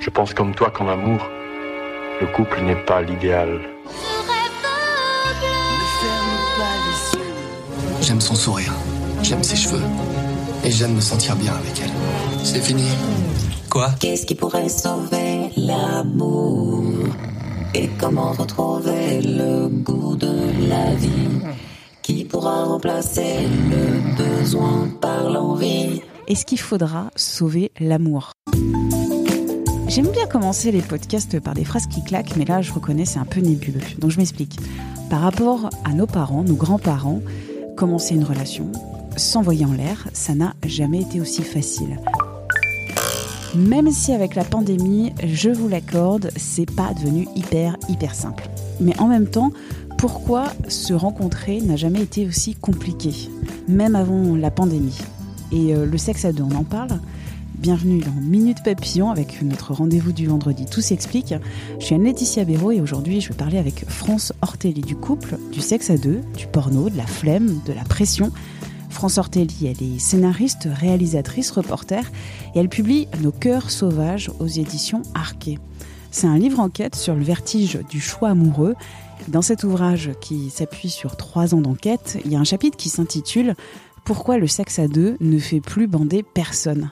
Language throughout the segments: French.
Je pense comme toi qu'en amour, le couple n'est pas l'idéal. J'aime son sourire, j'aime ses cheveux, et j'aime me sentir bien avec elle. C'est fini. Quoi? Qu'est-ce qui pourrait sauver l'amour? Et comment retrouver le goût de la vie? Qui pourra remplacer le besoin par l'envie? Est-ce qu'il faudra sauver l'amour? J'aime bien commencer les podcasts par des phrases qui claquent, mais là, je reconnais, c'est un peu nébuleux. Donc, je m'explique. Par rapport à nos parents, nos grands-parents, commencer une relation, s'envoyer en l'air, ça n'a jamais été aussi facile. Même si avec la pandémie, je vous l'accorde, c'est pas devenu hyper, hyper simple. Mais en même temps, pourquoi se rencontrer n'a jamais été aussi compliqué, même avant la pandémie Et euh, le sexe à deux, on en parle Bienvenue dans Minute Papillon avec notre rendez-vous du vendredi. Tout s'explique. Je suis Anne-Laetitia Béraud et aujourd'hui je vais parler avec France Ortelli du couple, du sexe à deux, du porno, de la flemme, de la pression. France Ortelli, elle est scénariste, réalisatrice, reporter et elle publie Nos cœurs sauvages aux éditions Arquet. C'est un livre enquête sur le vertige du choix amoureux. Dans cet ouvrage qui s'appuie sur trois ans d'enquête, il y a un chapitre qui s'intitule Pourquoi le sexe à deux ne fait plus bander personne?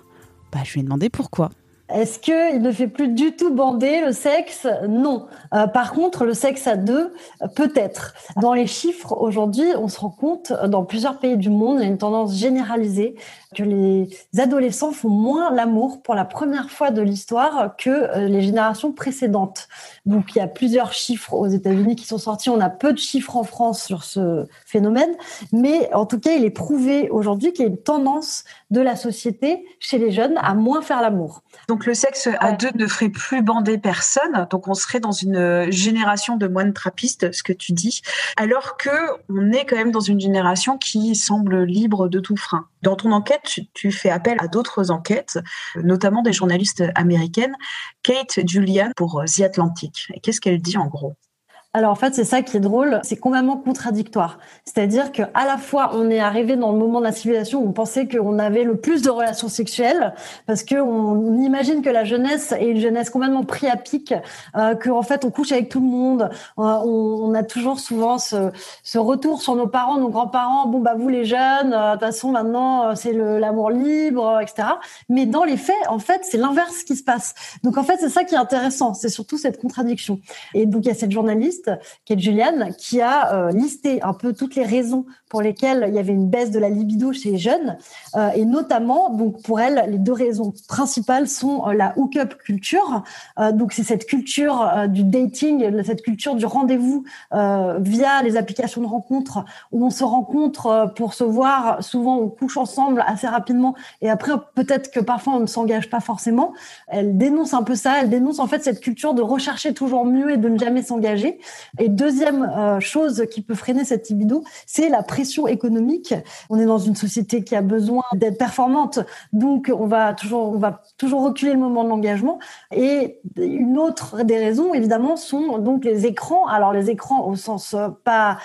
Bah, je lui ai demandé pourquoi. Est-ce qu'il ne fait plus du tout bander le sexe? Non. Euh, par contre, le sexe à deux, peut-être. Dans les chiffres, aujourd'hui, on se rend compte, dans plusieurs pays du monde, il y a une tendance généralisée que les adolescents font moins l'amour pour la première fois de l'histoire que euh, les générations précédentes. Donc, il y a plusieurs chiffres aux États-Unis qui sont sortis. On a peu de chiffres en France sur ce phénomène, mais en tout cas, il est prouvé aujourd'hui qu'il y a une tendance de la société chez les jeunes à moins faire l'amour. Le sexe à deux ne ferait plus bander personne. Donc, on serait dans une génération de moines trappistes, ce que tu dis, alors que on est quand même dans une génération qui semble libre de tout frein. Dans ton enquête, tu, fais appel à d'autres enquêtes, notamment des journalistes américaines, Kate Julian pour The Atlantic. Qu'est-ce qu'elle dit en gros? Alors en fait, c'est ça qui est drôle, c'est complètement contradictoire. C'est-à-dire que à la fois, on est arrivé dans le moment de la civilisation où on pensait qu'on avait le plus de relations sexuelles, parce que on imagine que la jeunesse est une jeunesse complètement pris à pic, euh, qu'en fait on couche avec tout le monde. Euh, on, a toujours souvent ce, retour sur nos parents, nos grands-parents. Bon bah vous les jeunes, euh, de toute façon maintenant c'est l'amour libre, etc. Mais dans les faits, en fait, c'est l'inverse qui se passe. Donc en fait, c'est ça qui est intéressant, c'est surtout cette contradiction. Et donc il y a cette journaliste qui est Juliane, qui a euh, listé un peu toutes les raisons pour lesquelles il y avait une baisse de la libido chez les jeunes. Euh, et notamment, donc pour elle, les deux raisons principales sont euh, la hook-up culture. donc c'est cette culture du dating, cette culture du rendez-vous via les applications de rencontres où on se rencontre pour se voir. Souvent, on couche ensemble assez rapidement et après, peut-être que parfois on ne s'engage pas forcément. Elle dénonce un peu ça. Elle dénonce en fait cette culture de rechercher toujours mieux et de ne jamais s'engager. Et deuxième euh, chose qui peut freiner cette libido, c'est la pression économique. On est dans une société qui a besoin d'être performante, donc on va toujours, on va toujours reculer le moment de l'engagement. Et une autre des raisons, évidemment, sont donc les écrans. Alors les écrans au sens euh, pas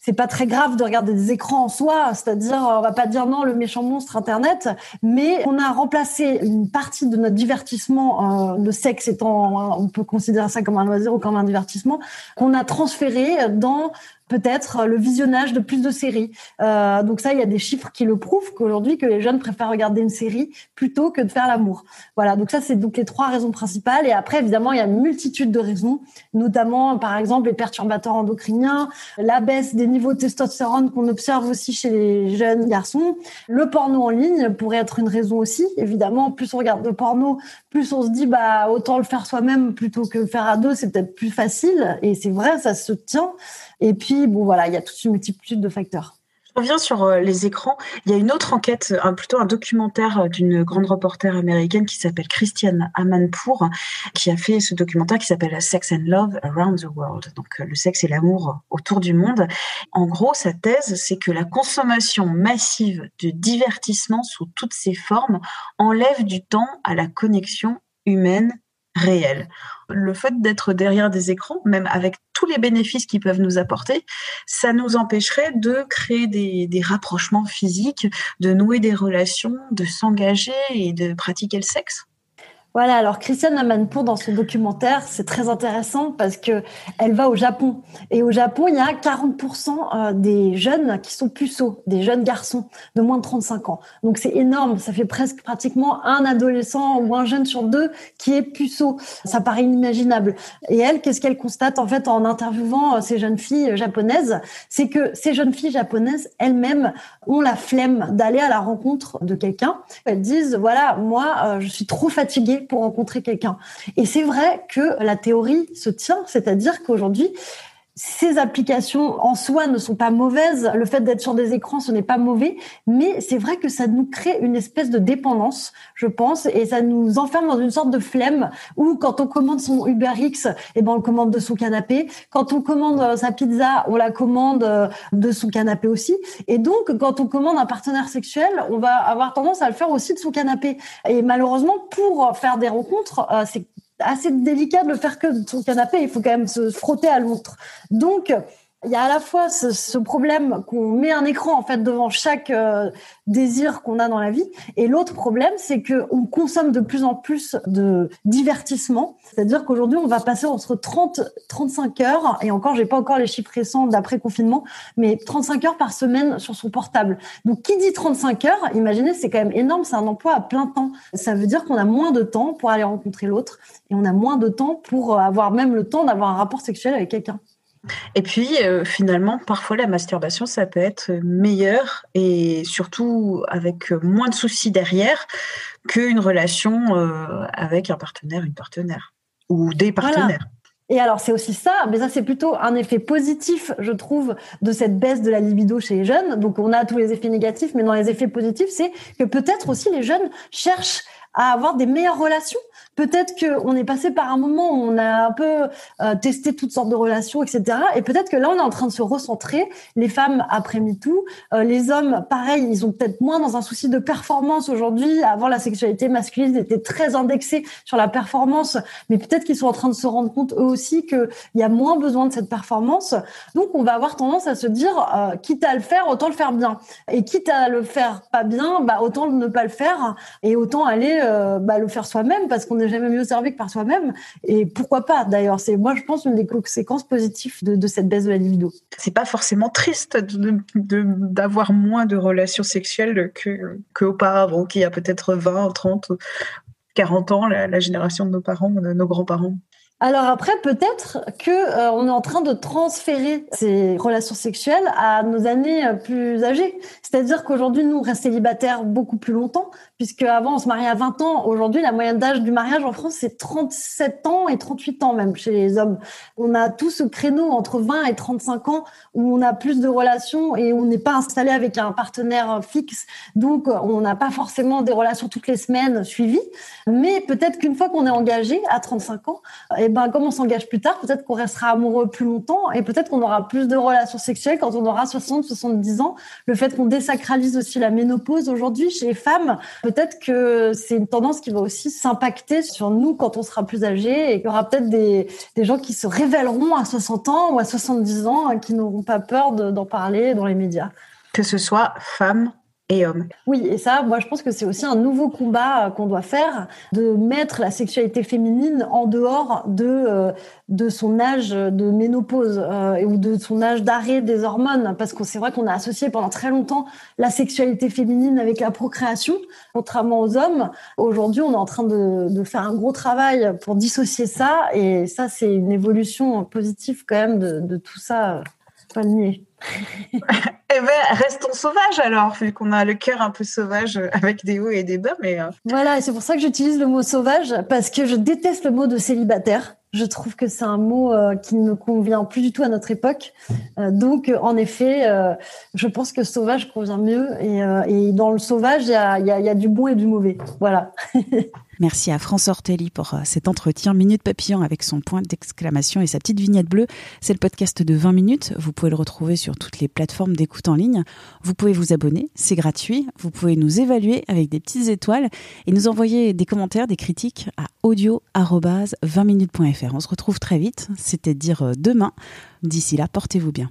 c'est pas très grave de regarder des écrans en soi, c'est-à-dire on va pas dire non le méchant monstre internet, mais on a remplacé une partie de notre divertissement, euh, le sexe étant, on peut considérer ça comme un loisir ou comme un divertissement, qu'on a transféré dans peut-être le visionnage de plus de séries. Euh, donc ça, il y a des chiffres qui le prouvent qu'aujourd'hui, que les jeunes préfèrent regarder une série plutôt que de faire l'amour. Voilà, donc ça, c'est donc les trois raisons principales. Et après, évidemment, il y a une multitude de raisons, notamment, par exemple, les perturbateurs endocriniens, la baisse des niveaux de testostérone qu'on observe aussi chez les jeunes garçons. Le porno en ligne pourrait être une raison aussi. Évidemment, plus on regarde de porno, plus on se dit, bah, autant le faire soi-même plutôt que faire à deux, c'est peut-être plus facile. Et c'est vrai, ça se tient. Et puis, bon, voilà, il y a toute une multitude de facteurs. Je reviens sur euh, les écrans. Il y a une autre enquête, plutôt un documentaire euh, d'une grande reporter américaine qui s'appelle Christiane Amanpour, qui a fait ce documentaire qui s'appelle Sex and Love Around the World. Donc euh, le sexe et l'amour autour du monde. En gros, sa thèse, c'est que la consommation massive de divertissement sous toutes ses formes enlève du temps à la connexion humaine réelle. Le fait d'être derrière des écrans, même avec tous les bénéfices qu'ils peuvent nous apporter, ça nous empêcherait de créer des, des rapprochements physiques, de nouer des relations, de s'engager et de pratiquer le sexe. Voilà, alors Christiane Amanpour dans son documentaire, c'est très intéressant parce que elle va au Japon et au Japon, il y a 40% euh, des jeunes qui sont puceaux, des jeunes garçons de moins de 35 ans. Donc c'est énorme, ça fait presque pratiquement un adolescent ou un jeune sur deux qui est puceau. Ça paraît inimaginable. Et elle, qu'est-ce qu'elle constate en fait en interviewant euh, ces jeunes filles japonaises, c'est que ces jeunes filles japonaises elles-mêmes ont la flemme d'aller à la rencontre de quelqu'un. Elles disent voilà, moi euh, je suis trop fatiguée pour rencontrer quelqu'un. Et c'est vrai que la théorie se tient, c'est-à-dire qu'aujourd'hui, ces applications en soi ne sont pas mauvaises. Le fait d'être sur des écrans, ce n'est pas mauvais, mais c'est vrai que ça nous crée une espèce de dépendance, je pense, et ça nous enferme dans une sorte de flemme où quand on commande son Uber X, eh ben on le commande de son canapé. Quand on commande euh, sa pizza, on la commande euh, de son canapé aussi. Et donc, quand on commande un partenaire sexuel, on va avoir tendance à le faire aussi de son canapé. Et malheureusement, pour faire des rencontres, euh, c'est assez délicat de le faire que de son canapé. Il faut quand même se frotter à l'autre. Donc, il y a à la fois ce, problème qu'on met un écran en fait devant chaque euh, désir qu'on a dans la vie, et l'autre problème, c'est que on consomme de plus en plus de divertissement. C'est-à-dire qu'aujourd'hui, on va passer entre 30, 35 heures, et encore, j'ai pas encore les chiffres récents d'après confinement, mais 35 heures par semaine sur son portable. Donc, qui dit 35 heures, imaginez, c'est quand même énorme, c'est un emploi à plein temps. Ça veut dire qu'on a moins de temps pour aller rencontrer l'autre, et on a moins de temps pour avoir même le temps d'avoir un rapport sexuel avec quelqu'un. Et puis, euh, finalement, parfois, la masturbation, ça peut être meilleur et surtout avec moins de soucis derrière qu'une relation euh, avec un partenaire, une partenaire ou des partenaires. Et alors, c'est aussi ça, mais ça, c'est plutôt un effet positif, je trouve, de cette baisse de la libido chez les jeunes. Donc, on a tous les effets négatifs, mais dans les effets positifs, c'est que peut-être aussi les jeunes cherchent à avoir des meilleures relations peut-être qu'on est passé par un moment où on a un peu euh, testé toutes sortes de relations, etc. Et peut-être que là, on est en train de se recentrer. Les femmes après MeToo, euh, les hommes, pareil, ils ont peut-être moins dans un souci de performance aujourd'hui. Avant, la sexualité masculine était très indexée sur la performance, mais peut-être qu'ils sont en train de se rendre compte eux aussi qu'il y a moins besoin de cette performance. Donc, on va avoir tendance à se dire, euh, quitte à le faire, autant le faire bien. Et quitte à le faire pas bien, bah, autant ne pas le faire et autant aller bah, le faire soi-même parce qu'on n'est jamais mieux servi que par soi-même. Et pourquoi pas d'ailleurs C'est moi je pense une des conséquences positives de, cette baisse de la libido. C'est pas forcément triste d'avoir moins de relations sexuelles que qu'auparavant, qu'il y a peut-être 20, 30, 40 ans, la, la génération de nos parents, de nos grands-parents. Alors après, peut-être que euh, on est en train de transférer ces relations sexuelles à nos années euh, plus âgées. C'est-à-dire qu'aujourd'hui, nous, on reste célibataires beaucoup plus longtemps, puisque avant, on se mariait à 20 ans. Aujourd'hui, la moyenne d'âge du mariage en France, c'est 37 ans et 38 ans même chez les hommes. On a tout ce créneau entre 20 et 35 ans où on a plus de relations et on n'est pas installé avec un partenaire fixe. Donc, on n'a pas forcément des relations toutes les semaines suivies. Mais peut-être qu'une fois qu'on est engagé à 35 ans, eh ben, comme on s'engage plus tard, peut-être qu'on restera amoureux plus longtemps et peut-être qu'on aura plus de relations sexuelles quand on aura 60, 70 ans. Le fait qu'on désacralise aussi la ménopause aujourd'hui chez les femmes, peut-être que c'est une tendance qui va aussi s'impacter sur nous quand on sera plus âgé et qu'il y aura peut-être des, des gens qui se révéleront à 60 ans ou à 70 ans qui n'auront pas peur d'en parler dans les médias. Que ce soit femmes Oui, et ça, moi, je pense que c'est aussi un nouveau combat euh, qu'on doit faire, de mettre la sexualité féminine en dehors de, euh, son âge de ménopause euh, ou de son âge d'arrêt des hormones, parce que c'est vrai qu'on a associé pendant très longtemps la sexualité féminine avec la procréation, contrairement aux hommes. Aujourd'hui, on est en train de, faire un gros travail pour dissocier ça, et ça, c'est une évolution positive quand même de, de tout ça, pas le nier. eh ben, restons sauvages alors, vu qu'on a le cœur un peu sauvage avec des hauts et des bas. Mais euh. voilà, et c'est pour ça que j'utilise le mot sauvage parce que je déteste le mot de célibataire. Je trouve que c'est un mot euh, qui ne convient plus du tout à notre époque. Euh, donc, en effet, je pense que sauvage convient mieux. Et, dans le sauvage, il y a du bon et du mauvais. Voilà. Merci à France Ortelli pour euh, cet entretien Minute Papillon avec son point d'exclamation et sa petite vignette bleue. C'est le podcast de 20 minutes. Vous pouvez le retrouver sur toutes les plateformes d'écoute en ligne. Vous pouvez vous abonner, c'est gratuit. Vous pouvez nous évaluer avec des petites étoiles et nous envoyer des commentaires, des critiques à audio-20minutes.fr. On se retrouve très vite, c'était dire euh, demain. D'ici là, portez-vous bien.